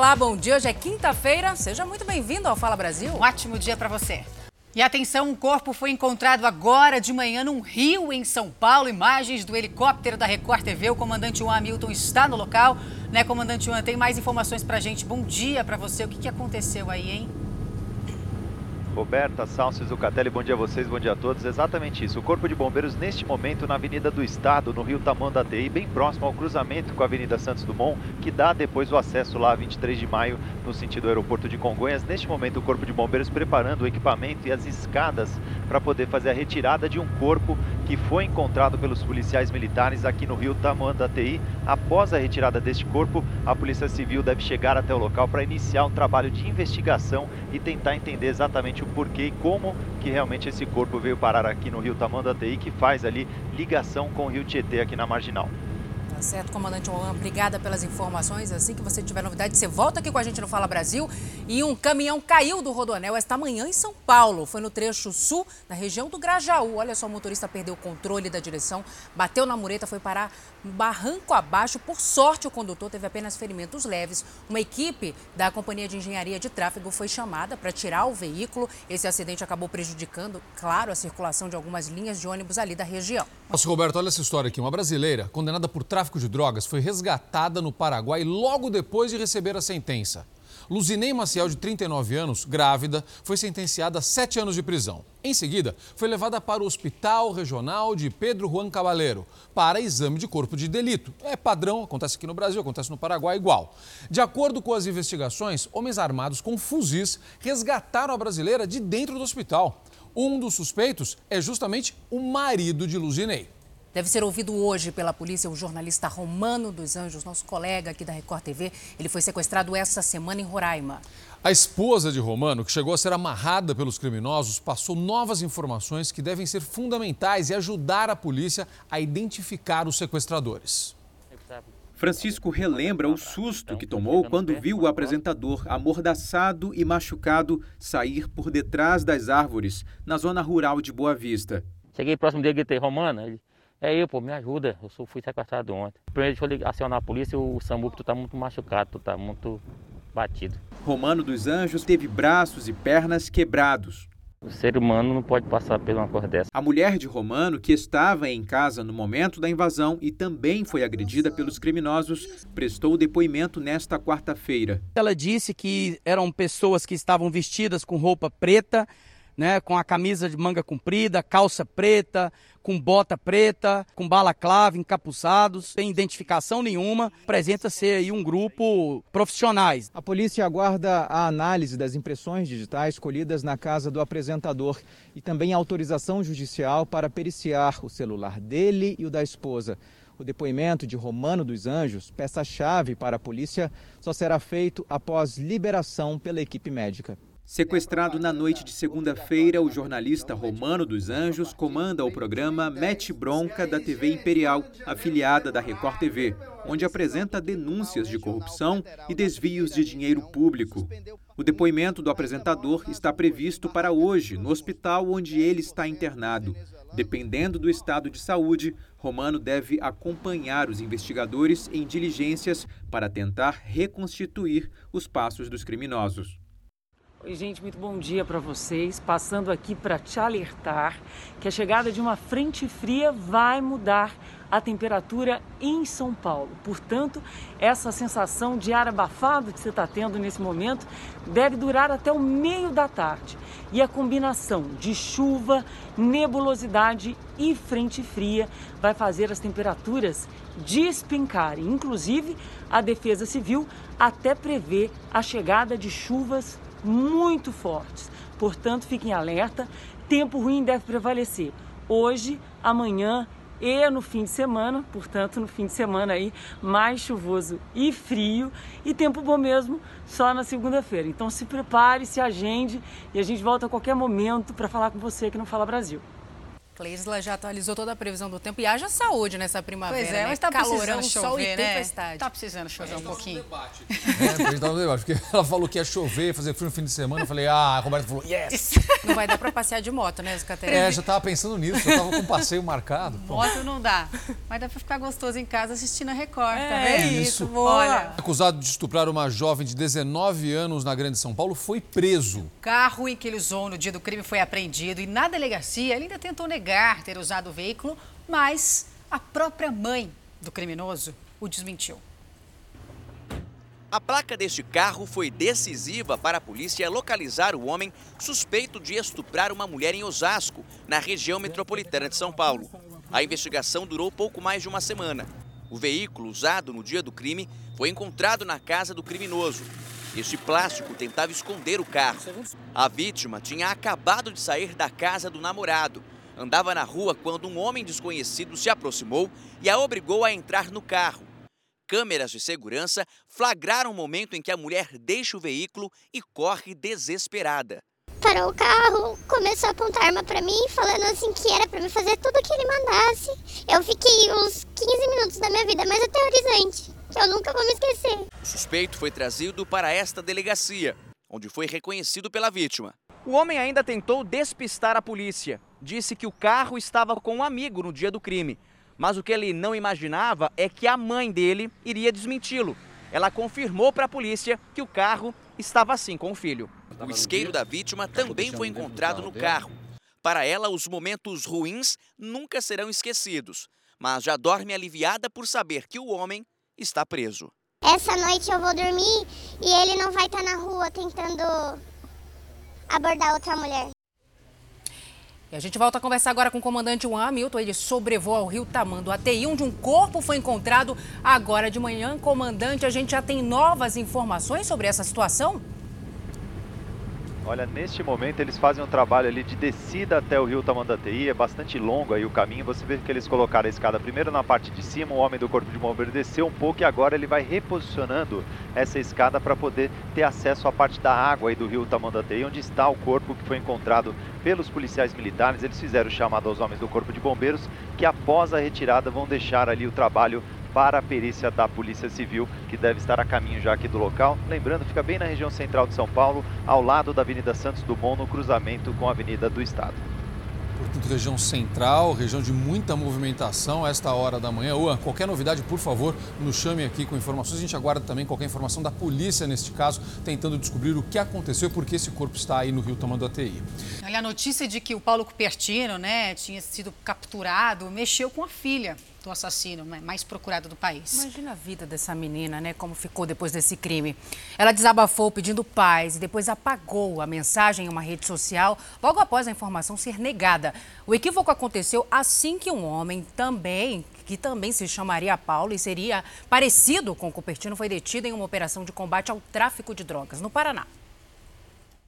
Olá, bom dia. Hoje é quinta-feira. Seja muito bem-vindo ao Fala Brasil. Um ótimo dia para você. E atenção, um corpo foi encontrado agora de manhã num rio em São Paulo. Imagens do helicóptero da Record TV. O comandante Juan Hamilton está no local. Né, comandante Juan, tem mais informações para gente. Bom dia para você. O que, que aconteceu aí, hein? Roberta, Salcio, Zucatelli, bom dia a vocês, bom dia a todos. Exatamente isso. O Corpo de Bombeiros, neste momento, na Avenida do Estado, no Rio Tamanduateí, bem próximo ao cruzamento com a Avenida Santos Dumont, que dá depois o acesso lá a 23 de maio, no sentido do aeroporto de Congonhas. Neste momento, o Corpo de Bombeiros preparando o equipamento e as escadas para poder fazer a retirada de um corpo que foi encontrado pelos policiais militares aqui no Rio Tamanduateí. Após a retirada deste corpo, a Polícia Civil deve chegar até o local para iniciar um trabalho de investigação e tentar entender exatamente o porquê e como que realmente esse corpo veio parar aqui no Rio Tamanduateí, que faz ali ligação com o Rio Tietê aqui na Marginal. Certo, comandante Juan, obrigada pelas informações. Assim que você tiver novidade, você volta aqui com a gente no Fala Brasil. E um caminhão caiu do Rodonel esta manhã em São Paulo. Foi no trecho sul, na região do Grajaú. Olha só, o motorista perdeu o controle da direção, bateu na mureta, foi parar barranco abaixo. Por sorte, o condutor teve apenas ferimentos leves. Uma equipe da Companhia de Engenharia de Tráfego foi chamada para tirar o veículo. Esse acidente acabou prejudicando, claro, a circulação de algumas linhas de ônibus ali da região. Nossa, Roberto, olha essa história aqui. Uma brasileira condenada por tráfico de drogas foi resgatada no Paraguai logo depois de receber a sentença. Luzinei Maciel, de 39 anos, grávida, foi sentenciada a sete anos de prisão. Em seguida, foi levada para o Hospital Regional de Pedro Juan Cabaleiro para exame de corpo de delito. É padrão, acontece aqui no Brasil, acontece no Paraguai igual. De acordo com as investigações, homens armados com fuzis resgataram a brasileira de dentro do hospital. Um dos suspeitos é justamente o marido de Luzinei. Deve ser ouvido hoje pela polícia o jornalista Romano dos Anjos, nosso colega aqui da Record TV. Ele foi sequestrado essa semana em Roraima. A esposa de Romano, que chegou a ser amarrada pelos criminosos, passou novas informações que devem ser fundamentais e ajudar a polícia a identificar os sequestradores. Francisco relembra o susto que tomou quando viu o apresentador amordaçado e machucado sair por detrás das árvores na zona rural de Boa Vista. Cheguei próximo dele e gritei, Romano, ele, é eu, pô, me ajuda. Eu sou, fui sequestrado ontem. Primeiro deixa eu acionar a polícia, o SAMU, tu tá muito machucado, tu tá muito batido. Romano dos Anjos teve braços e pernas quebrados. O ser humano não pode passar por uma coisa dessa. A mulher de Romano, que estava em casa no momento da invasão e também foi agredida pelos criminosos, prestou depoimento nesta quarta-feira. Ela disse que eram pessoas que estavam vestidas com roupa preta, né, com a camisa de manga comprida, calça preta, com bota preta, com balaclava, encapuçados, sem identificação nenhuma. Apresenta-se aí um grupo profissionais. A polícia aguarda a análise das impressões digitais colhidas na casa do apresentador e também autorização judicial para periciar o celular dele e o da esposa. O depoimento de Romano dos Anjos, peça-chave para a polícia, só será feito após liberação pela equipe médica. Sequestrado na noite de segunda-feira, o jornalista Romano dos Anjos comanda o programa Mete Bronca da TV Imperial, afiliada da Record TV, onde apresenta denúncias de corrupção e desvios de dinheiro público. O depoimento do apresentador está previsto para hoje, no hospital onde ele está internado. Dependendo do estado de saúde, Romano deve acompanhar os investigadores em diligências para tentar reconstituir os passos dos criminosos. Oi, gente, muito bom dia para vocês. Passando aqui para te alertar que a chegada de uma frente fria vai mudar a temperatura em São Paulo. Portanto, essa sensação de ar abafado que você está tendo nesse momento deve durar até o meio da tarde. E a combinação de chuva, nebulosidade e frente fria vai fazer as temperaturas despencarem. Inclusive, a Defesa Civil até prevê a chegada de chuvas muito fortes. Portanto, fiquem alerta, tempo ruim deve prevalecer. Hoje, amanhã e no fim de semana, portanto, no fim de semana aí, mais chuvoso e frio, e tempo bom mesmo só na segunda-feira. Então se prepare, se agende e a gente volta a qualquer momento para falar com você aqui no Fala Brasil. Cleisla já atualizou toda a previsão do tempo e haja saúde nessa primavera. Pois é, né? mas tá Calorão, precisando sol chover, e né? tempestade. Tá precisando chover um pouquinho. É, a gente tava no debate, porque ela falou que ia chover, fazer frio no fim de semana. Eu falei, ah, a Roberta falou, yes! Não vai dar pra passear de moto, né, Zucateira? É, já tava pensando nisso, já tava com um passeio marcado. Pô. Moto não dá, mas dá pra ficar gostoso em casa assistindo a Record, tá É isso, boa. Olha, Acusado de estuprar uma jovem de 19 anos na Grande São Paulo, foi preso. o carro em que ele usou no dia do crime foi apreendido e na delegacia ele ainda tentou negar ter usado o veículo, mas a própria mãe do criminoso o desmentiu. A placa deste carro foi decisiva para a polícia localizar o homem suspeito de estuprar uma mulher em Osasco, na região metropolitana de São Paulo. A investigação durou pouco mais de uma semana. O veículo usado no dia do crime foi encontrado na casa do criminoso. Este plástico tentava esconder o carro. A vítima tinha acabado de sair da casa do namorado. Andava na rua quando um homem desconhecido se aproximou e a obrigou a entrar no carro. Câmeras de segurança flagraram o momento em que a mulher deixa o veículo e corre desesperada. Parou o carro, começou a apontar arma pra mim, falando assim que era pra me fazer tudo o que ele mandasse. Eu fiquei uns 15 minutos da minha vida mais aterrorizante, que eu nunca vou me esquecer. O suspeito foi trazido para esta delegacia, onde foi reconhecido pela vítima. O homem ainda tentou despistar a polícia. Disse que o carro estava com um amigo no dia do crime. Mas o que ele não imaginava é que a mãe dele iria desmenti-lo. Ela confirmou para a polícia que o carro estava assim com o filho. O isqueiro da vítima também foi encontrado no carro. Para ela, os momentos ruins nunca serão esquecidos, mas já dorme aliviada por saber que o homem está preso. Essa noite eu vou dormir e ele não vai estar na rua tentando abordar outra mulher. E a gente volta a conversar agora com o comandante Juan Hamilton. Ele sobrevoa o rio Tamanduateí, onde um corpo foi encontrado agora de manhã. Comandante, a gente já tem novas informações sobre essa situação? Olha, neste momento eles fazem um trabalho ali de descida até o rio Tamanduateí, é bastante longo aí o caminho. Você vê que eles colocaram a escada primeiro na parte de cima, o homem do corpo de bombeiro desceu um pouco e agora ele vai reposicionando essa escada para poder ter acesso à parte da água aí do rio Tamanduateí, onde está o corpo que foi encontrado pelos policiais militares. Eles fizeram o chamado aos homens do corpo de bombeiros, que após a retirada vão deixar ali o trabalho para a perícia da Polícia Civil, que deve estar a caminho já aqui do local. Lembrando, fica bem na região central de São Paulo, ao lado da Avenida Santos Dumont, no cruzamento com a Avenida do Estado. Portanto, região central, região de muita movimentação a esta hora da manhã. Uan, qualquer novidade, por favor, nos chame aqui com informações. A gente aguarda também qualquer informação da polícia neste caso, tentando descobrir o que aconteceu e por que esse corpo está aí no Rio Tamanduateí. Olha, a notícia de que o Paulo Cupertino, né, tinha sido capturado, mexeu com a filha do assassino mais procurado do país. Imagina a vida dessa menina, né? Como ficou depois desse crime. Ela desabafou pedindo paz e depois apagou a mensagem em uma rede social logo após a informação ser negada. O equívoco aconteceu assim que um homem também, que também se chamaria Paulo e seria parecido com o Cupertino, foi detido em uma operação de combate ao tráfico de drogas no Paraná.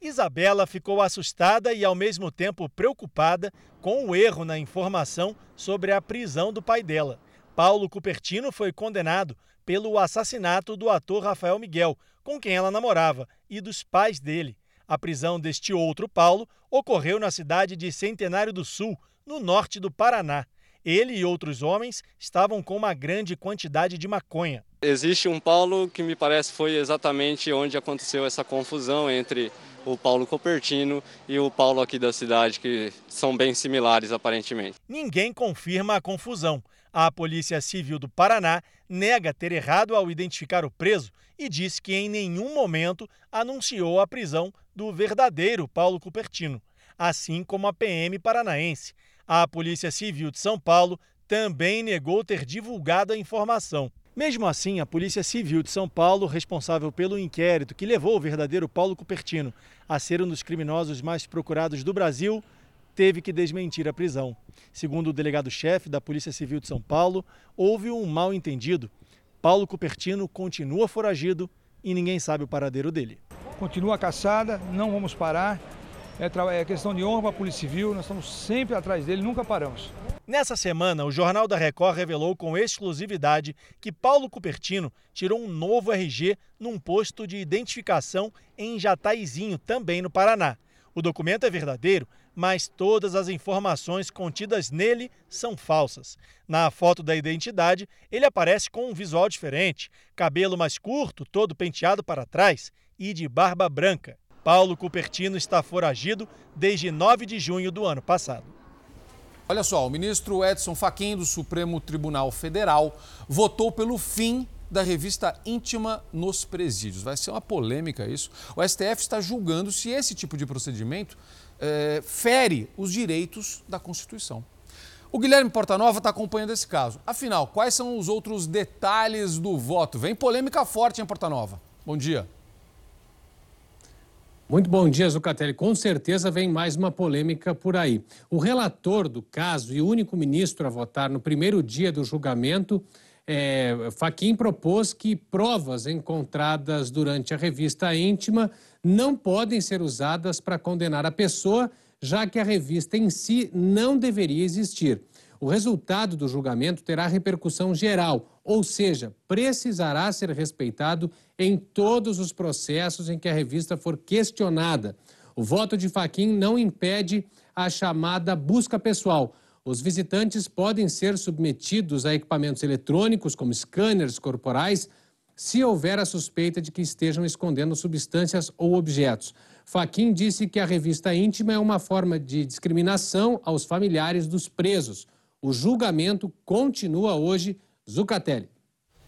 Isabela ficou assustada e, ao mesmo tempo, preocupada com o erro na informação sobre a prisão do pai dela. Paulo Cupertino foi condenado pelo assassinato do ator Rafael Miguel, com quem ela namorava, e dos pais dele. A prisão deste outro Paulo ocorreu na cidade de Centenário do Sul, no norte do Paraná. Ele e outros homens estavam com uma grande quantidade de maconha. Existe um Paulo que me parece foi exatamente onde aconteceu essa confusão entre o Paulo Copertino e o Paulo aqui da cidade, que são bem similares aparentemente. Ninguém confirma a confusão. A Polícia Civil do Paraná nega ter errado ao identificar o preso e diz que em nenhum momento anunciou a prisão do verdadeiro Paulo Cupertino, assim como a PM paranaense. A Polícia Civil de São Paulo também negou ter divulgado a informação. Mesmo assim, a Polícia Civil de São Paulo, responsável pelo inquérito que levou o verdadeiro Paulo Cupertino a ser um dos criminosos mais procurados do Brasil, teve que desmentir a prisão. Segundo o delegado-chefe da Polícia Civil de São Paulo, houve um mal-entendido. Paulo Cupertino continua foragido e ninguém sabe o paradeiro dele. Continua a caçada, não vamos parar. É, é questão de honra para a Polícia Civil, nós estamos sempre atrás dele, nunca paramos. Nessa semana, o Jornal da Record revelou com exclusividade que Paulo Cupertino tirou um novo RG num posto de identificação em Jataizinho, também no Paraná. O documento é verdadeiro, mas todas as informações contidas nele são falsas. Na foto da identidade, ele aparece com um visual diferente: cabelo mais curto, todo penteado para trás e de barba branca. Paulo Cupertino está foragido desde 9 de junho do ano passado. Olha só, o ministro Edson Fachin do Supremo Tribunal Federal votou pelo fim da revista íntima nos presídios. Vai ser uma polêmica isso. O STF está julgando se esse tipo de procedimento é, fere os direitos da Constituição. O Guilherme Portanova está acompanhando esse caso. Afinal, quais são os outros detalhes do voto? Vem polêmica forte em Portanova. Bom dia. Muito bom dia, Zucatelli. Com certeza vem mais uma polêmica por aí. O relator do caso e o único ministro a votar no primeiro dia do julgamento é, Faquim propôs que provas encontradas durante a revista íntima não podem ser usadas para condenar a pessoa, já que a revista em si não deveria existir. O resultado do julgamento terá repercussão geral, ou seja, precisará ser respeitado em todos os processos em que a revista for questionada. O voto de Faquim não impede a chamada busca pessoal, os visitantes podem ser submetidos a equipamentos eletrônicos, como scanners corporais, se houver a suspeita de que estejam escondendo substâncias ou objetos. Faquim disse que a revista íntima é uma forma de discriminação aos familiares dos presos. O julgamento continua hoje. Zucatelli.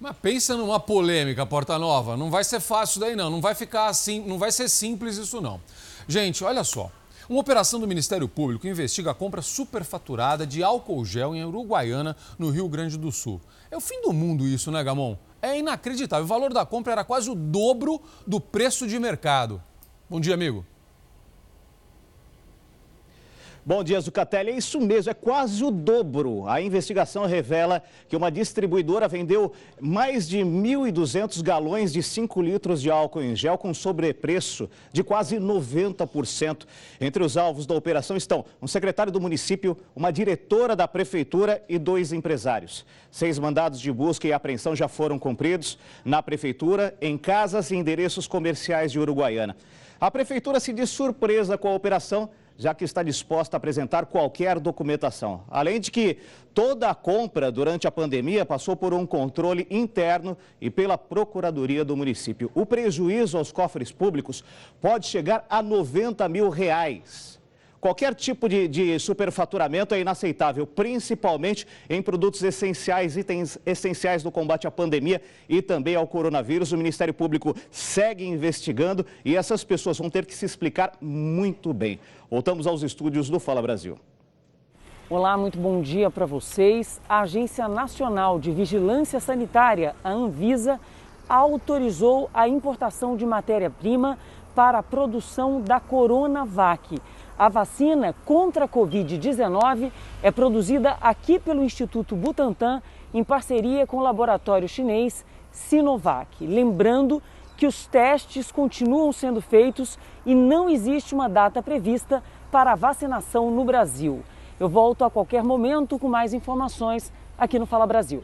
Mas pensa numa polêmica, Porta Nova. Não vai ser fácil daí, não. Não vai ficar assim, não vai ser simples isso, não. Gente, olha só. Uma operação do Ministério Público investiga a compra superfaturada de álcool gel em Uruguaiana, no Rio Grande do Sul. É o fim do mundo isso, né, Gamon? É inacreditável. O valor da compra era quase o dobro do preço de mercado. Bom dia, amigo. Bom dia, Zucatelli. É isso mesmo, é quase o dobro. A investigação revela que uma distribuidora vendeu mais de 1.200 galões de 5 litros de álcool em gel com sobrepreço de quase 90%. Entre os alvos da operação estão um secretário do município, uma diretora da prefeitura e dois empresários. Seis mandados de busca e apreensão já foram cumpridos na prefeitura, em casas e endereços comerciais de Uruguaiana. A prefeitura se diz surpresa com a operação já que está disposta a apresentar qualquer documentação. Além de que toda a compra durante a pandemia passou por um controle interno e pela Procuradoria do município. O prejuízo aos cofres públicos pode chegar a 90 mil reais. Qualquer tipo de, de superfaturamento é inaceitável, principalmente em produtos essenciais, itens essenciais do combate à pandemia e também ao coronavírus. O Ministério Público segue investigando e essas pessoas vão ter que se explicar muito bem. Voltamos aos estúdios do Fala Brasil. Olá, muito bom dia para vocês. A Agência Nacional de Vigilância Sanitária, a Anvisa, autorizou a importação de matéria-prima para a produção da Coronavac. A vacina contra a Covid-19 é produzida aqui pelo Instituto Butantan em parceria com o laboratório chinês Sinovac. Lembrando que os testes continuam sendo feitos e não existe uma data prevista para a vacinação no Brasil. Eu volto a qualquer momento com mais informações aqui no Fala Brasil.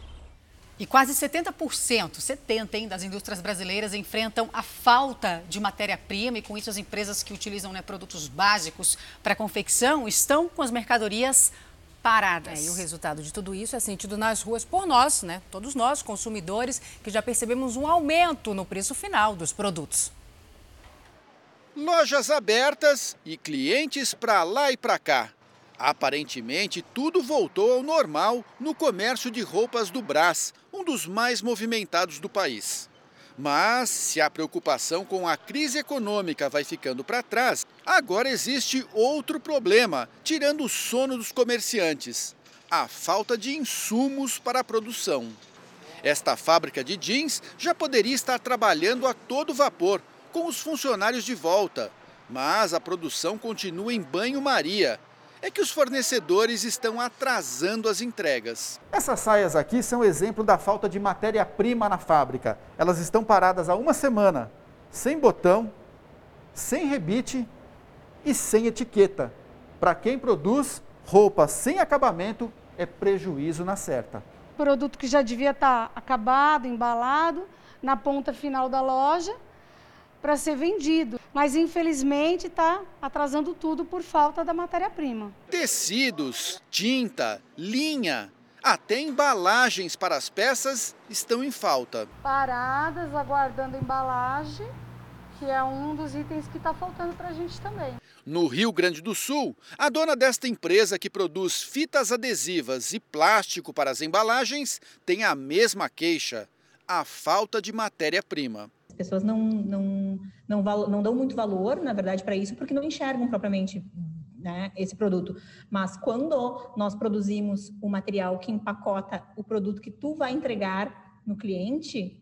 E quase 70%, 70% hein, das indústrias brasileiras enfrentam a falta de matéria-prima e com isso as empresas que utilizam né, produtos básicos para confecção estão com as mercadorias paradas. É, e o resultado de tudo isso é sentido nas ruas por nós, né? Todos nós, consumidores, que já percebemos um aumento no preço final dos produtos. Lojas abertas e clientes para lá e para cá. Aparentemente, tudo voltou ao normal no comércio de roupas do Brás, um dos mais movimentados do país. Mas, se a preocupação com a crise econômica vai ficando para trás, agora existe outro problema, tirando o sono dos comerciantes: a falta de insumos para a produção. Esta fábrica de jeans já poderia estar trabalhando a todo vapor, com os funcionários de volta, mas a produção continua em banho-maria é que os fornecedores estão atrasando as entregas. Essas saias aqui são exemplo da falta de matéria-prima na fábrica. Elas estão paradas há uma semana, sem botão, sem rebite e sem etiqueta. Para quem produz roupa sem acabamento, é prejuízo na certa. Produto que já devia estar acabado, embalado, na ponta final da loja, para ser vendido. Mas infelizmente está atrasando tudo por falta da matéria-prima. Tecidos, tinta, linha, até embalagens para as peças estão em falta. Paradas, aguardando embalagem, que é um dos itens que está faltando para a gente também. No Rio Grande do Sul, a dona desta empresa que produz fitas adesivas e plástico para as embalagens tem a mesma queixa: a falta de matéria-prima. As pessoas não, não, não, não dão muito valor, na verdade, para isso, porque não enxergam propriamente né, esse produto. Mas quando nós produzimos o material que empacota o produto que tu vai entregar no cliente,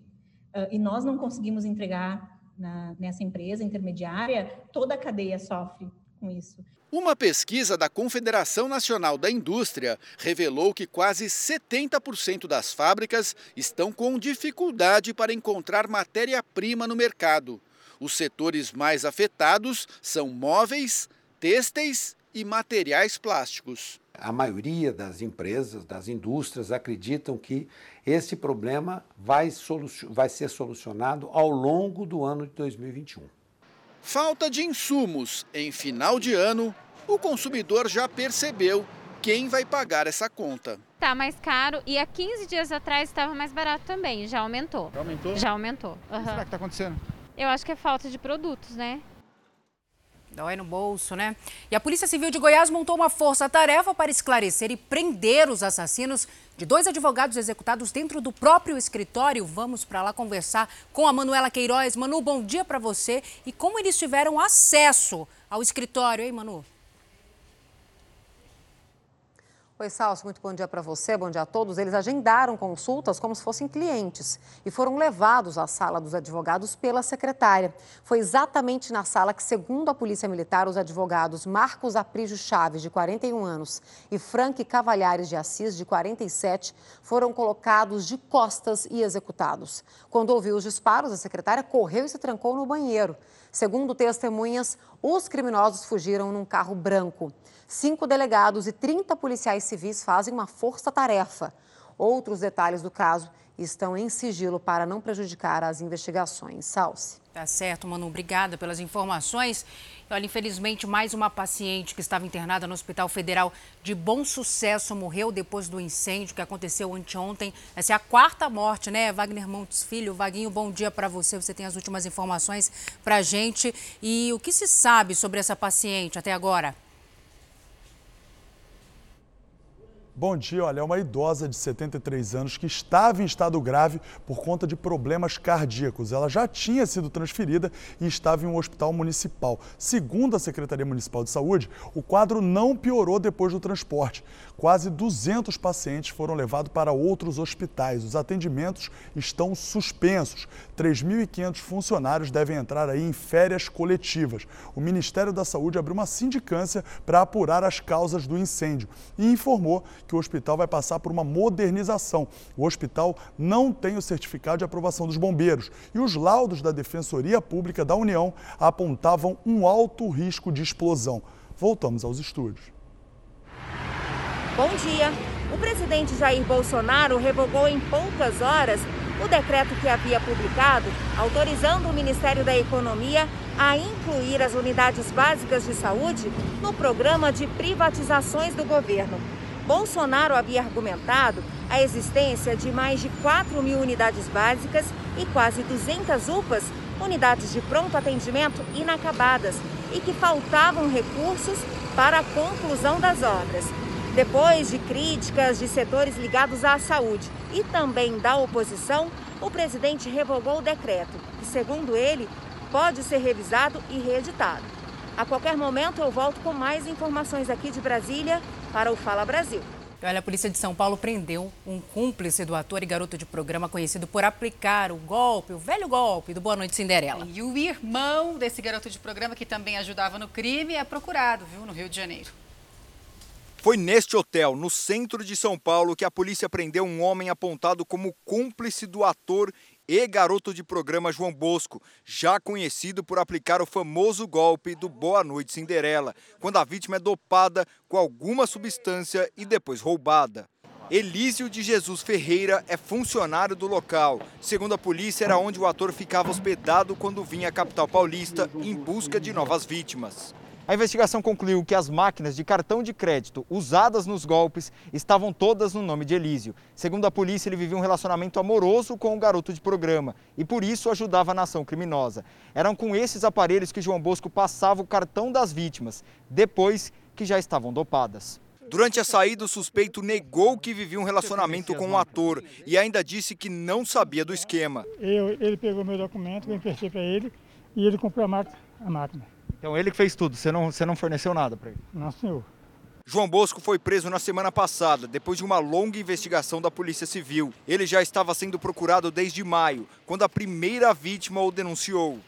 uh, e nós não conseguimos entregar na, nessa empresa intermediária, toda a cadeia sofre com isso. Uma pesquisa da Confederação Nacional da Indústria revelou que quase 70% das fábricas estão com dificuldade para encontrar matéria-prima no mercado. Os setores mais afetados são móveis, têxteis e materiais plásticos. A maioria das empresas, das indústrias, acreditam que esse problema vai, vai ser solucionado ao longo do ano de 2021. Falta de insumos em final de ano, o consumidor já percebeu quem vai pagar essa conta. Tá mais caro e há 15 dias atrás estava mais barato também, já aumentou. Já aumentou? Já aumentou. Uhum. O que será que está acontecendo? Eu acho que é falta de produtos, né? Dói no bolso, né? E a Polícia Civil de Goiás montou uma força-tarefa para esclarecer e prender os assassinos de dois advogados executados dentro do próprio escritório. Vamos para lá conversar com a Manuela Queiroz. Manu, bom dia para você. E como eles tiveram acesso ao escritório, hein, Manu? Oi, Salso, muito bom dia para você, bom dia a todos. Eles agendaram consultas como se fossem clientes e foram levados à sala dos advogados pela secretária. Foi exatamente na sala que, segundo a Polícia Militar, os advogados Marcos Aprígio Chaves, de 41 anos, e Frank Cavalhares de Assis, de 47, foram colocados de costas e executados. Quando ouviu os disparos, a secretária correu e se trancou no banheiro. Segundo testemunhas, os criminosos fugiram num carro branco. Cinco delegados e 30 policiais civis fazem uma força-tarefa. Outros detalhes do caso estão em sigilo para não prejudicar as investigações. Salce. Tá certo, Manu. Obrigada pelas informações. Olha, infelizmente, mais uma paciente que estava internada no Hospital Federal de Bom Sucesso morreu depois do incêndio que aconteceu anteontem. Essa é a quarta morte, né? Wagner Montes Filho. Vaguinho, bom dia para você. Você tem as últimas informações para a gente. E o que se sabe sobre essa paciente até agora? Bom dia, olha, é uma idosa de 73 anos que estava em estado grave por conta de problemas cardíacos. Ela já tinha sido transferida e estava em um hospital municipal. Segundo a Secretaria Municipal de Saúde, o quadro não piorou depois do transporte. Quase 200 pacientes foram levados para outros hospitais. Os atendimentos estão suspensos. 3.500 funcionários devem entrar aí em férias coletivas. O Ministério da Saúde abriu uma sindicância para apurar as causas do incêndio e informou que o hospital vai passar por uma modernização. O hospital não tem o certificado de aprovação dos bombeiros e os laudos da Defensoria Pública da União apontavam um alto risco de explosão. Voltamos aos estúdios. Bom dia. O presidente Jair Bolsonaro revogou em poucas horas o decreto que havia publicado autorizando o Ministério da Economia a incluir as unidades básicas de saúde no programa de privatizações do governo. Bolsonaro havia argumentado a existência de mais de 4 mil unidades básicas e quase 200 UPAs, unidades de pronto atendimento inacabadas, e que faltavam recursos para a conclusão das obras. Depois de críticas de setores ligados à saúde e também da oposição, o presidente revogou o decreto, que, segundo ele, pode ser revisado e reeditado. A qualquer momento eu volto com mais informações aqui de Brasília para o Fala Brasil. Olha, a polícia de São Paulo prendeu um cúmplice do ator e garoto de programa conhecido por aplicar o golpe, o velho golpe do Boa Noite Cinderela. E o irmão desse garoto de programa, que também ajudava no crime, é procurado, viu, no Rio de Janeiro. Foi neste hotel, no centro de São Paulo, que a polícia prendeu um homem apontado como cúmplice do ator e garoto de programa João Bosco, já conhecido por aplicar o famoso golpe do Boa Noite Cinderela, quando a vítima é dopada com alguma substância e depois roubada. Elísio de Jesus Ferreira é funcionário do local. Segundo a polícia, era onde o ator ficava hospedado quando vinha à capital paulista em busca de novas vítimas. A investigação concluiu que as máquinas de cartão de crédito usadas nos golpes estavam todas no nome de Elísio. Segundo a polícia, ele vivia um relacionamento amoroso com o garoto de programa e por isso ajudava a nação criminosa. Eram com esses aparelhos que João Bosco passava o cartão das vítimas, depois que já estavam dopadas. Durante a saída, o suspeito negou que vivia um relacionamento com o um ator e ainda disse que não sabia do esquema. Eu, ele pegou meu documento, eu emprestei para ele e ele comprou a máquina. Então ele que fez tudo, você não, você não forneceu nada para ele? Não, senhor. João Bosco foi preso na semana passada, depois de uma longa investigação da Polícia Civil. Ele já estava sendo procurado desde maio, quando a primeira vítima o denunciou.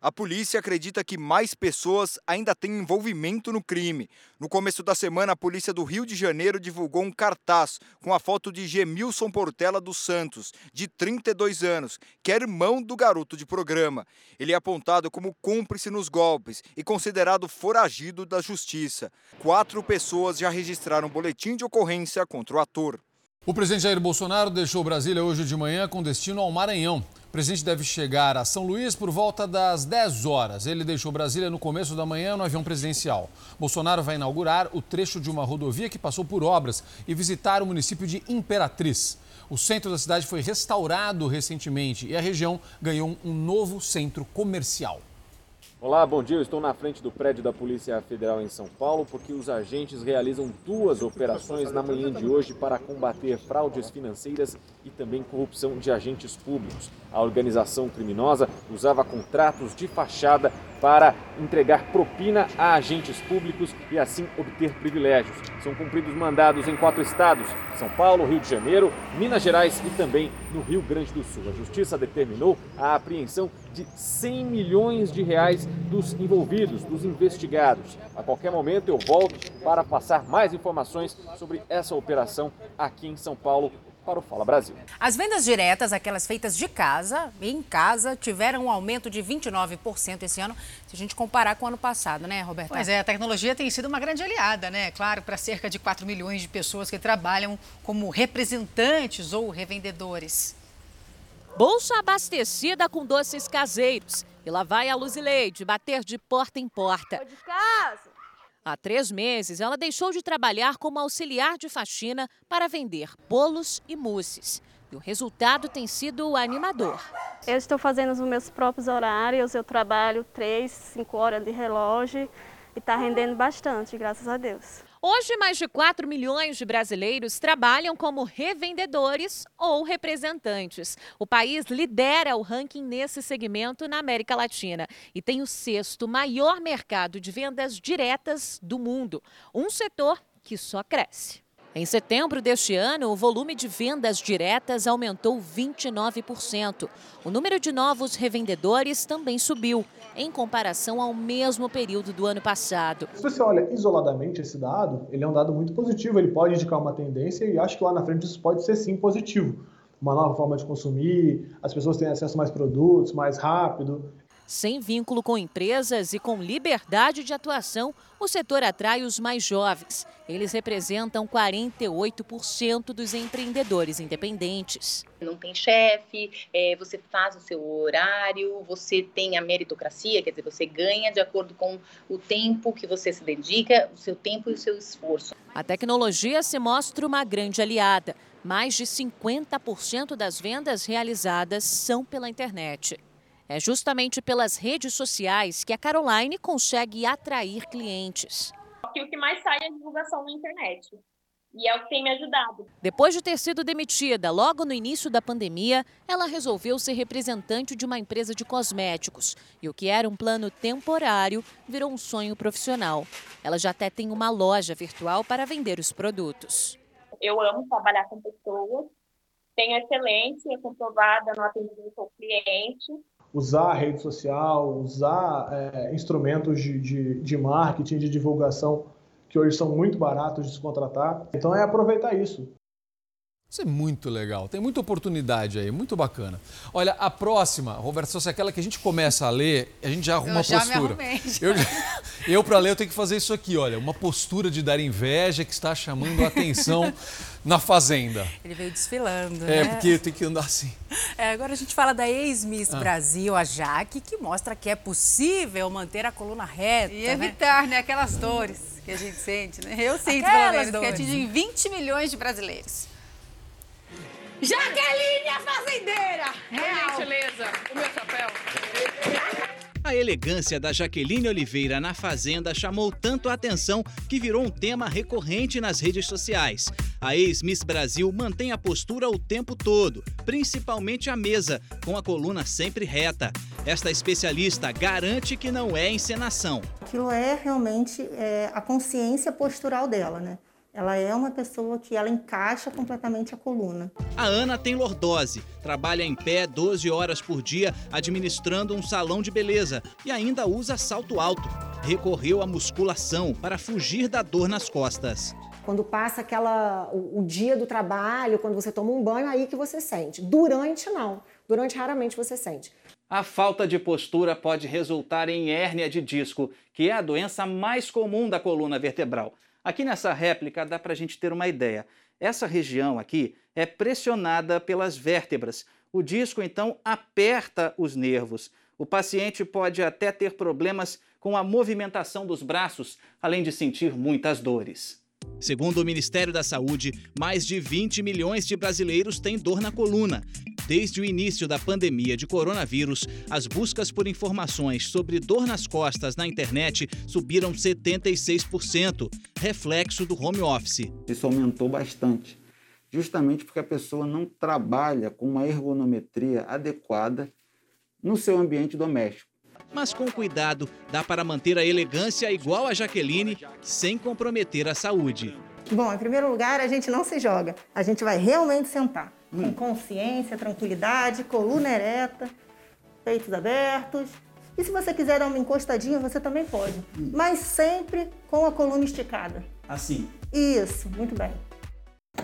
A polícia acredita que mais pessoas ainda têm envolvimento no crime. No começo da semana, a polícia do Rio de Janeiro divulgou um cartaz com a foto de Gemilson Portela dos Santos, de 32 anos, que é irmão do garoto de programa. Ele é apontado como cúmplice nos golpes e considerado foragido da justiça. Quatro pessoas já registraram boletim de ocorrência contra o ator. O presidente Jair Bolsonaro deixou Brasília hoje de manhã com destino ao Maranhão. O presidente deve chegar a São Luís por volta das 10 horas. Ele deixou Brasília no começo da manhã no avião presidencial. Bolsonaro vai inaugurar o trecho de uma rodovia que passou por obras e visitar o município de Imperatriz. O centro da cidade foi restaurado recentemente e a região ganhou um novo centro comercial. Olá, bom dia. Eu estou na frente do prédio da Polícia Federal em São Paulo porque os agentes realizam duas operações na manhã de hoje para combater fraudes financeiras e também corrupção de agentes públicos. A organização criminosa usava contratos de fachada para entregar propina a agentes públicos e assim obter privilégios. São cumpridos mandados em quatro estados: São Paulo, Rio de Janeiro, Minas Gerais e também no Rio Grande do Sul. A justiça determinou a apreensão de 100 milhões de reais dos envolvidos, dos investigados. A qualquer momento eu volto para passar mais informações sobre essa operação aqui em São Paulo para o Fala Brasil. As vendas diretas, aquelas feitas de casa, em casa, tiveram um aumento de 29% esse ano, se a gente comparar com o ano passado, né, Roberto? Pois é, a tecnologia tem sido uma grande aliada, né? Claro, para cerca de 4 milhões de pessoas que trabalham como representantes ou revendedores. Bolsa abastecida com doces caseiros. E lá vai a Luzileide bater de porta em porta. de casa. Há três meses, ela deixou de trabalhar como auxiliar de faxina para vender bolos e mousses. E o resultado tem sido animador. Eu estou fazendo os meus próprios horários, eu trabalho três, cinco horas de relógio e está rendendo bastante, graças a Deus. Hoje, mais de 4 milhões de brasileiros trabalham como revendedores ou representantes. O país lidera o ranking nesse segmento na América Latina e tem o sexto maior mercado de vendas diretas do mundo. Um setor que só cresce. Em setembro deste ano, o volume de vendas diretas aumentou 29%. O número de novos revendedores também subiu, em comparação ao mesmo período do ano passado. Se você olha isoladamente esse dado, ele é um dado muito positivo, ele pode indicar uma tendência e acho que lá na frente isso pode ser sim positivo. Uma nova forma de consumir, as pessoas têm acesso a mais produtos, mais rápido. Sem vínculo com empresas e com liberdade de atuação, o setor atrai os mais jovens. Eles representam 48% dos empreendedores independentes. Não tem chefe, é, você faz o seu horário, você tem a meritocracia, quer dizer, você ganha de acordo com o tempo que você se dedica, o seu tempo e o seu esforço. A tecnologia se mostra uma grande aliada. Mais de 50% das vendas realizadas são pela internet. É justamente pelas redes sociais que a Caroline consegue atrair clientes. o que mais sai é a divulgação na internet. E é o que tem me ajudado. Depois de ter sido demitida logo no início da pandemia, ela resolveu ser representante de uma empresa de cosméticos. E o que era um plano temporário virou um sonho profissional. Ela já até tem uma loja virtual para vender os produtos. Eu amo trabalhar com pessoas, tenho excelência comprovada no atendimento ao cliente usar a rede social, usar é, instrumentos de, de, de marketing, de divulgação, que hoje são muito baratos de se contratar. Então é aproveitar isso. Isso é muito legal, tem muita oportunidade aí, muito bacana. Olha, a próxima, Roberto, se é aquela que a gente começa a ler, a gente já arruma eu já postura. Me arrumei, eu, eu para ler, eu tenho que fazer isso aqui, olha, uma postura de dar inveja que está chamando a atenção na Fazenda. Ele veio desfilando, É, né? porque tem que andar assim. É, agora a gente fala da ex-Miss Ah. Brasil, a Jaque, que mostra que é possível manter a coluna reta. E né? evitar, né, aquelas dores que a gente sente, né? Eu sinto, Aquelas pelo menos, que atingem 20 milhões de brasileiros. Jaqueline, a fazendeira! Real. gentileza, o meu chapéu. A elegância da Jaqueline Oliveira na Fazenda chamou tanto a atenção que virou um tema recorrente nas redes sociais. A ex-Miss Brasil mantém a postura o tempo todo, principalmente a mesa, com a coluna sempre reta. Esta especialista garante que não é encenação. Aquilo é realmente é, a consciência postural dela, né? Ela é uma pessoa que ela encaixa completamente a coluna. A Ana tem lordose, trabalha em pé 12 horas por dia administrando um salão de beleza e ainda usa salto alto. Recorreu à musculação para fugir da dor nas costas. Quando passa aquela o, o, dia do trabalho, quando você toma um banho, aí que você sente. Durante não. Durante raramente você sente. A falta de postura pode resultar em hérnia de disco, que é a doença mais comum da coluna vertebral. Aqui nessa réplica dá para a gente ter uma ideia. Essa região aqui é pressionada pelas vértebras. O disco então aperta os nervos. O paciente pode até ter problemas com a movimentação dos braços, além de sentir muitas dores. Segundo o Ministério da Saúde, mais de 20 milhões de brasileiros têm dor na coluna. Desde o início da pandemia de coronavírus, as buscas por informações sobre dor nas costas na internet subiram 76%, reflexo do home office. Isso aumentou bastante, justamente porque a pessoa não trabalha com uma ergonometria adequada no seu ambiente doméstico. Mas com cuidado, dá para manter a elegância igual a Jaqueline, sem comprometer a saúde. Bom, em primeiro lugar, a gente não se joga. A gente vai realmente sentar. Com consciência, tranquilidade, coluna ereta, peitos abertos. E se você quiser dar uma encostadinha, você também pode. Mas sempre com a coluna esticada. Assim. Isso, muito bem.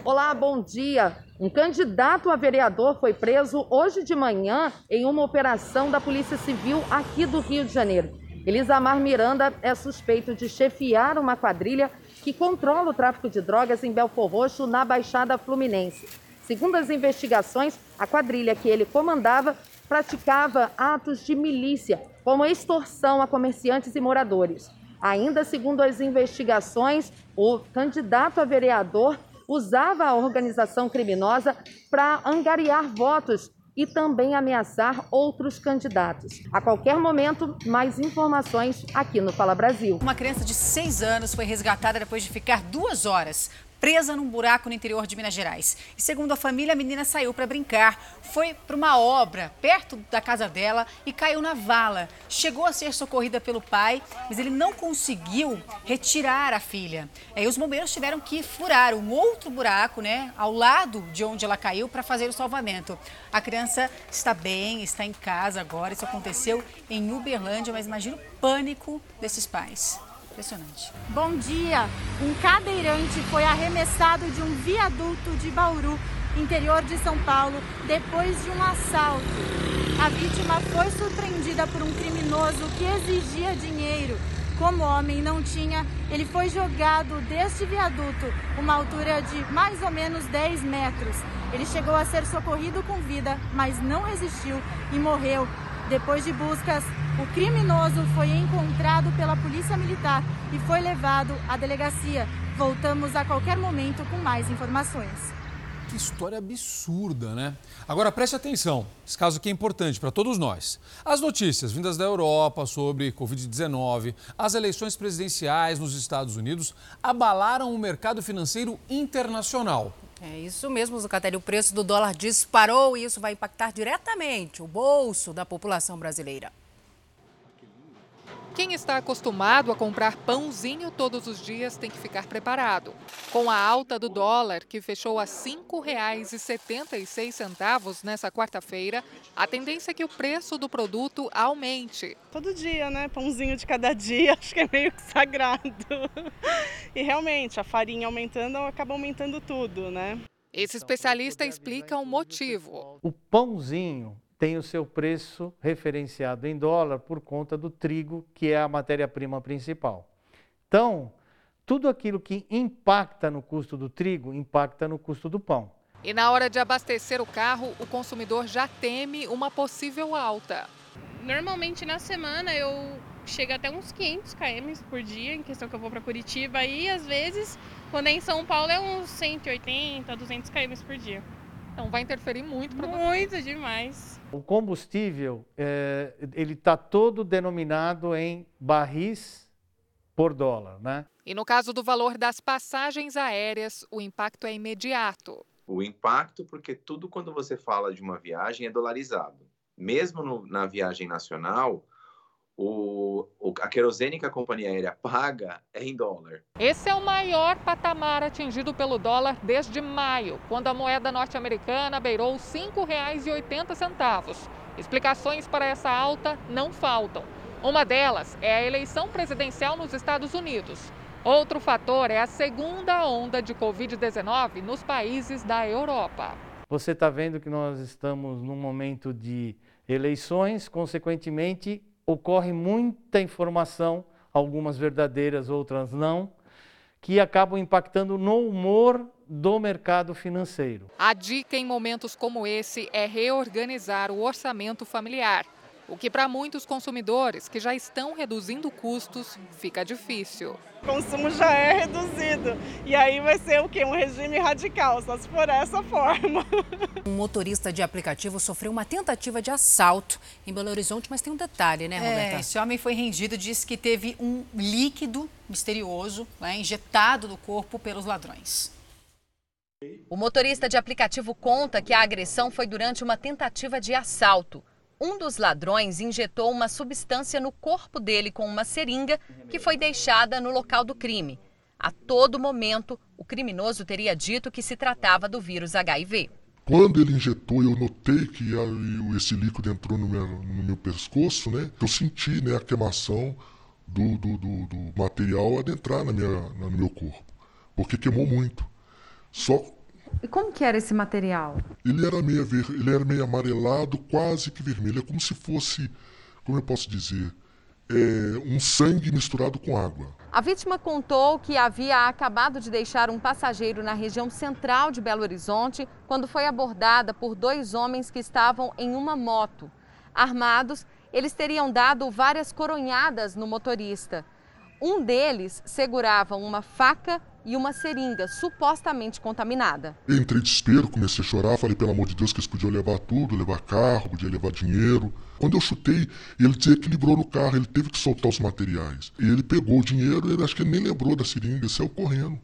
Olá, bom dia. Um candidato a vereador foi preso hoje de manhã em uma operação da Polícia Civil aqui do Rio de Janeiro. Elisamar Miranda é suspeito de chefiar uma quadrilha que controla o tráfico de drogas em Belfor Roxo, na Baixada Fluminense. Segundo as investigações, a quadrilha que ele comandava praticava atos de milícia, como extorsão a comerciantes e moradores. Ainda segundo as investigações, o candidato a vereador usava a organização criminosa para angariar votos e também ameaçar outros candidatos. A qualquer momento, mais informações aqui no Fala Brasil. Uma criança de 6 anos foi resgatada depois de ficar duas horas presa num buraco no interior de Minas Gerais. E segundo a família, a menina saiu para brincar, foi para uma obra perto da casa dela e caiu na vala. Chegou a ser socorrida pelo pai, mas ele não conseguiu retirar a filha. Aí os bombeiros tiveram que furar um outro buraco, né, ao lado de onde ela caiu para fazer o salvamento. A criança está bem, está em casa agora. Isso aconteceu em Uberlândia, mas imagina o pânico desses pais. Impressionante. Bom dia! Um cadeirante foi arremessado de um viaduto de Bauru, interior de São Paulo, depois de um assalto. A vítima foi surpreendida por um criminoso que exigia dinheiro. Como o homem não tinha, ele foi jogado deste viaduto, uma altura de mais ou menos 10 metros. Ele chegou a ser socorrido com vida, mas não resistiu e morreu. Depois de buscas, o criminoso foi encontrado pela Polícia Militar e foi levado à delegacia. Voltamos a qualquer momento com mais informações. Que história absurda, né? Agora preste atenção, esse caso aqui é importante para todos nós. As notícias vindas da Europa sobre Covid-19, as eleições presidenciais nos Estados Unidos abalaram o mercado financeiro internacional. É isso mesmo, Zucatelli. O preço do dólar disparou e isso vai impactar diretamente o bolso da população brasileira. Quem está acostumado a comprar pãozinho todos os dias tem que ficar preparado. Com a alta do dólar, que fechou a R$ 5,76 nessa quarta-feira, a tendência é que o preço do produto aumente. Todo dia, né? Pãozinho de cada dia, acho que é meio que sagrado. E realmente, a farinha aumentando acaba aumentando tudo, né? Esse especialista explica o motivo. O pãozinho tem o seu preço referenciado em dólar por conta do trigo, que é a matéria-prima principal. Então, tudo aquilo que impacta no custo do trigo impacta no custo do pão. E na hora de abastecer o carro, o consumidor já teme uma possível alta. Normalmente na semana eu chego até uns 500 km por dia, em questão que eu vou para Curitiba, e às vezes, quando é em São Paulo, é uns 180, 200 km por dia. Então vai interferir muito para Muito demais. O combustível, é, ele está todo denominado em barris por dólar, né? E no caso do valor das passagens aéreas, o impacto é imediato. O impacto, porque tudo quando você fala de uma viagem é dolarizado. Mesmo no, na viagem nacional, o, o, a querosene que a companhia aérea paga é em dólar. Esse é o maior patamar atingido pelo dólar desde maio, quando a moeda norte-americana beirou R$ 5,80. Explicações para essa alta não faltam. Uma delas é a eleição presidencial nos Estados Unidos. Outro fator é a segunda onda de Covid-19 nos países da Europa. Você está vendo que nós estamos num momento de eleições, consequentemente, ocorre muita informação, algumas verdadeiras, outras não, que acabam impactando no humor do mercado financeiro. A dica em momentos como esse é reorganizar o orçamento familiar o que para muitos consumidores que já estão reduzindo custos fica difícil. O consumo já é reduzido e aí vai ser o quê? Um regime radical, só se for essa forma. Um motorista de aplicativo sofreu uma tentativa de assalto em Belo Horizonte, mas tem um detalhe, né, Roberta? É, esse homem foi rendido, disse que teve um líquido misterioso né, injetado no corpo pelos ladrões. O motorista de aplicativo conta que a agressão foi durante uma tentativa de assalto. Um dos ladrões injetou uma substância no corpo dele com uma seringa que foi deixada no local do crime. A todo momento, o criminoso teria dito que se tratava do vírus HIV. Quando ele injetou, eu notei que esse líquido entrou no meu, no meu pescoço, né? Eu senti né, a queimação do, do, do, do material adentrar na minha, no meu corpo, porque queimou muito. Só e como que era esse material? Ele era meio, ver... ele era meio amarelado, quase que vermelho. É como se fosse, como eu posso dizer, é um sangue misturado com água. A vítima contou que havia acabado de deixar um passageiro na região central de Belo Horizonte quando foi abordada por dois homens que estavam em uma moto. Armados, eles teriam dado várias coronhadas no motorista. Um deles segurava uma faca e uma seringa supostamente contaminada. Eu entrei em desespero, comecei a chorar, falei pelo amor de Deus que eles podiam levar tudo, levar carro, podia levar dinheiro. Quando eu chutei, ele desequilibrou no carro, ele teve que soltar os materiais. E ele pegou o dinheiro, ele acho que ele nem lembrou da seringa, saiu correndo.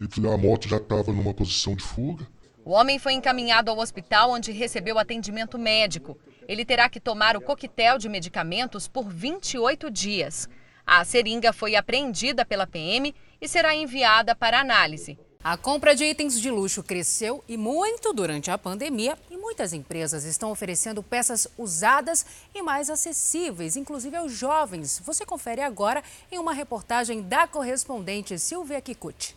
Ele, a moto já estava numa posição de fuga. O homem foi encaminhado ao hospital onde recebeu atendimento médico. Ele terá que tomar o coquetel de medicamentos por 28 dias. A seringa foi apreendida pela PM e será enviada para análise. A compra de itens de luxo cresceu e muito durante a pandemia e muitas empresas estão oferecendo peças usadas e mais acessíveis, inclusive aos jovens. Você confere agora em uma reportagem da correspondente Silvia Kikuchi.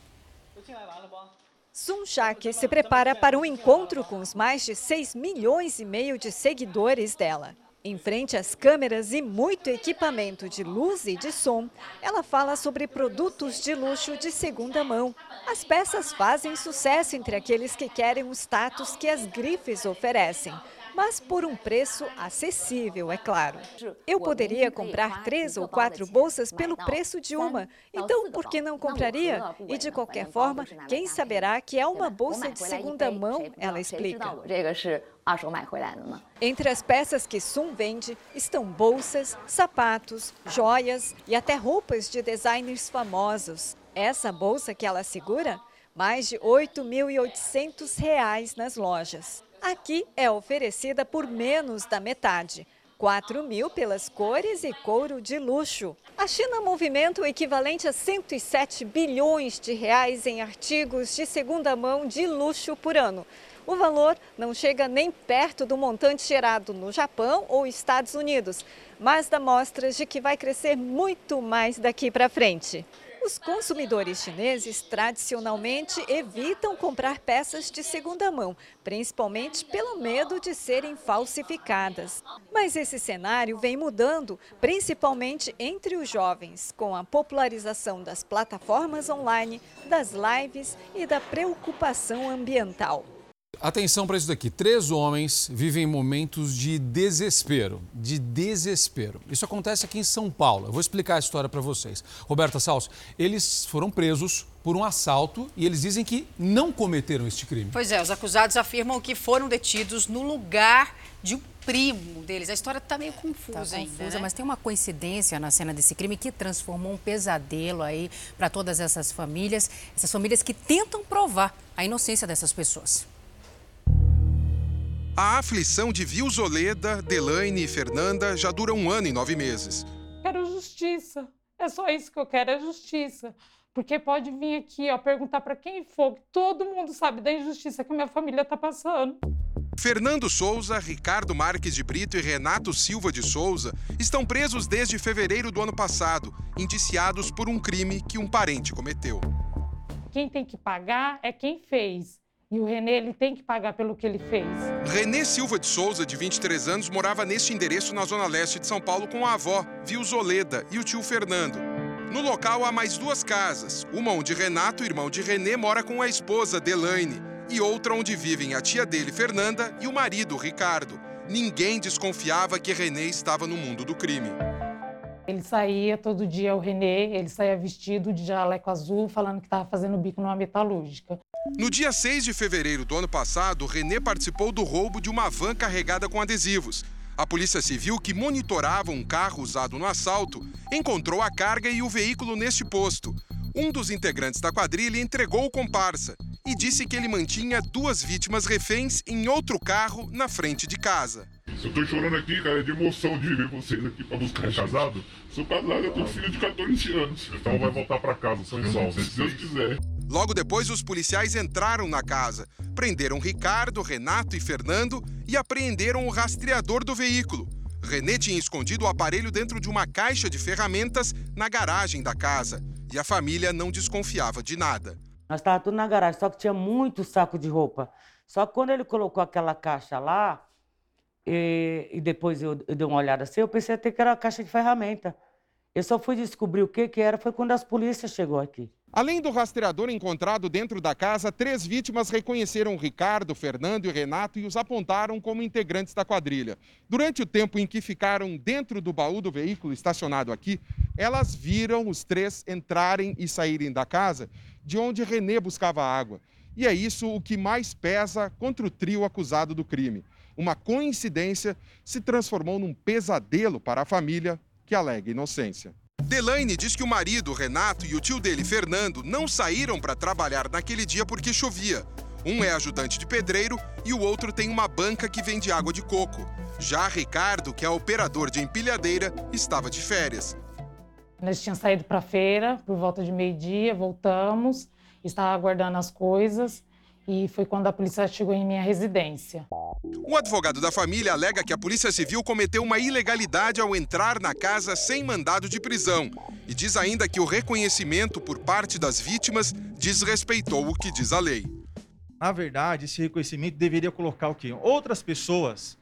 Sun Shak se prepara para um encontro com os mais de 6 milhões e meio de seguidores dela. Em frente às câmeras e muito equipamento de luz e de som, ela fala sobre produtos de luxo de segunda mão. As peças fazem sucesso entre aqueles que querem o status que as grifes oferecem mas por um preço acessível, é claro. Eu poderia comprar três ou quatro bolsas pelo preço de uma, então por que não compraria? E de qualquer forma, quem saberá que é uma bolsa de segunda mão? Ela explica. Entre as peças que Sun vende estão bolsas, sapatos, joias e até roupas de designers famosos. Essa bolsa que ela segura? Mais de R$ 8.800 nas lojas. Aqui é oferecida por menos da metade. 4 mil pelas cores e couro de luxo. A China movimenta o equivalente a 107 bilhões de reais em artigos de segunda mão de luxo por ano. O valor não chega nem perto do montante gerado no Japão ou Estados Unidos, mas dá mostras de que vai crescer muito mais daqui para frente. Os consumidores chineses tradicionalmente evitam comprar peças de segunda mão, principalmente pelo medo de serem falsificadas. Mas esse cenário vem mudando, principalmente entre os jovens, com a popularização das plataformas online, das lives e da preocupação ambiental. Atenção para isso daqui. Três homens vivem momentos de desespero. De desespero. Isso acontece aqui em São Paulo. Eu vou explicar a história para vocês. Roberta Salso, eles foram presos por um assalto e eles dizem que não cometeram este crime. Pois é, os acusados afirmam que foram detidos no lugar de um primo deles. A história está meio confusa tá ainda, confusa, né? mas tem uma coincidência na cena desse crime que transformou um pesadelo aí para todas essas famílias, essas famílias que tentam provar a inocência dessas pessoas. A aflição de Vilzoleda, Delaine e Fernanda já dura um ano e nove meses. Quero justiça. É só isso que eu quero, é justiça. Porque pode vir aqui, ó, perguntar para quem for, que todo mundo sabe da injustiça que a minha família tá passando. Fernando Souza, Ricardo Marques de Brito e Renato Silva de Souza estão presos desde fevereiro do ano passado, indiciados por um crime que um parente cometeu. Quem tem que pagar é quem fez. E o Renê, ele tem que pagar pelo que ele fez. Renê Silva de Souza, de 23 anos, morava neste endereço na zona leste de São Paulo com a avó, Vilzoleda, e o tio Fernando. No local há mais duas casas, uma onde Renato, irmão de Renê, mora com a esposa, Delaine, e outra onde vivem a tia dele, Fernanda, e o marido, Ricardo. Ninguém desconfiava que Renê estava no mundo do crime. Ele saía todo dia, o Renê, ele saía vestido de jaleco azul, falando que estava fazendo bico numa metalúrgica. No dia 6 de fevereiro do ano passado, Renê participou do roubo de uma van carregada com adesivos. A Polícia Civil, que monitorava um carro usado no assalto, encontrou a carga e o veículo neste posto. Um dos integrantes da quadrilha entregou o comparsa e disse que ele mantinha duas vítimas reféns em outro carro na frente de casa. Eu tô chorando aqui, cara, de emoção de ver vocês aqui pra buscar casado. Sou casado, eu tenho filho de 14 anos. Então vai voltar pra casa, São Paulo, se Deus quiser. Logo depois, os policiais entraram na casa, prenderam Ricardo, Renato e Fernando e apreenderam o rastreador do veículo. René tinha escondido o aparelho dentro de uma caixa de ferramentas na garagem da casa e a família não desconfiava de nada. Nós estávamos tudo na garagem, só que tinha muito saco de roupa. Só que quando ele colocou aquela caixa lá, e, e depois eu, eu, dei uma olhada assim, eu pensei até que era caixa de ferramenta. Eu só fui descobrir o que, que era, foi quando as polícias chegou aqui. Além do rastreador encontrado dentro da casa, três vítimas reconheceram Ricardo, Fernando e Renato e os apontaram como integrantes da quadrilha. Durante o tempo em que ficaram dentro do baú do veículo estacionado aqui, elas viram os três entrarem e saírem da casa de onde Renê buscava água. E é isso o que mais pesa contra o trio acusado do crime. Uma coincidência se transformou num pesadelo para a família que alega inocência. Delaine diz que o marido, Renato, e o tio dele, Fernando, não saíram para trabalhar naquele dia porque chovia. Um é ajudante de pedreiro e o outro tem uma banca que vende água de coco. Já Ricardo, que é operador de empilhadeira, estava de férias. Nós tínhamos saído para a feira por volta de meio-dia, voltamos, estava aguardando as coisas e foi quando a polícia chegou em minha residência. O advogado da família alega que a Polícia Civil cometeu uma ilegalidade ao entrar na casa sem mandado de prisão e diz ainda que o reconhecimento por parte das vítimas desrespeitou o que diz a lei. Na verdade, esse reconhecimento deveria colocar o quê? Outras pessoas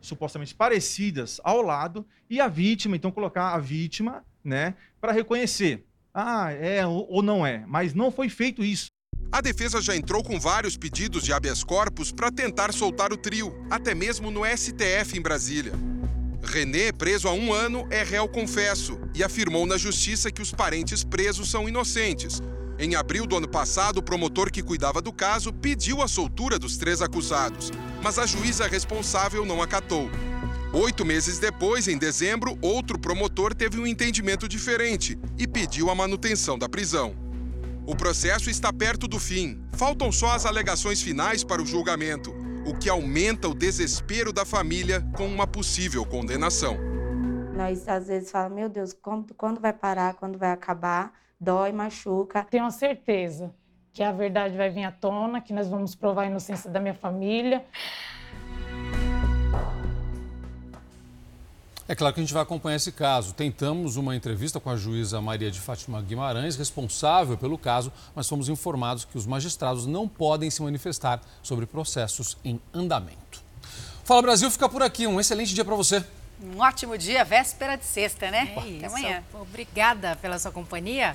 supostamente parecidas ao lado e a vítima, então colocar a vítima, né, para reconhecer. Ah, é ou não é, mas não foi feito isso. A defesa já entrou com vários pedidos de habeas corpus para tentar soltar o trio, até mesmo no STF em Brasília. René, preso há um ano, é réu confesso e afirmou na justiça que os parentes presos são inocentes. Em abril do ano passado, o promotor que cuidava do caso pediu a soltura dos três acusados, mas a juíza responsável não acatou. Oito meses depois, em dezembro, outro promotor teve um entendimento diferente e pediu a manutenção da prisão. O processo está perto do fim. Faltam só as alegações finais para o julgamento, o que aumenta o desespero da família com uma possível condenação. Nós às vezes falamos, meu Deus, quando, quando vai parar, quando vai acabar? Dói, machuca. Tenho a certeza que a verdade vai vir à tona, que nós vamos provar a inocência da minha família. É claro que a gente vai acompanhar esse caso. Tentamos uma entrevista com a juíza Maria de Fátima Guimarães, responsável pelo caso, mas fomos informados que os magistrados não podem se manifestar sobre processos em andamento. Fala Brasil fica por aqui. Um excelente dia para você. Um ótimo dia, véspera de sexta, né? É Até isso. amanhã. Obrigada pela sua companhia.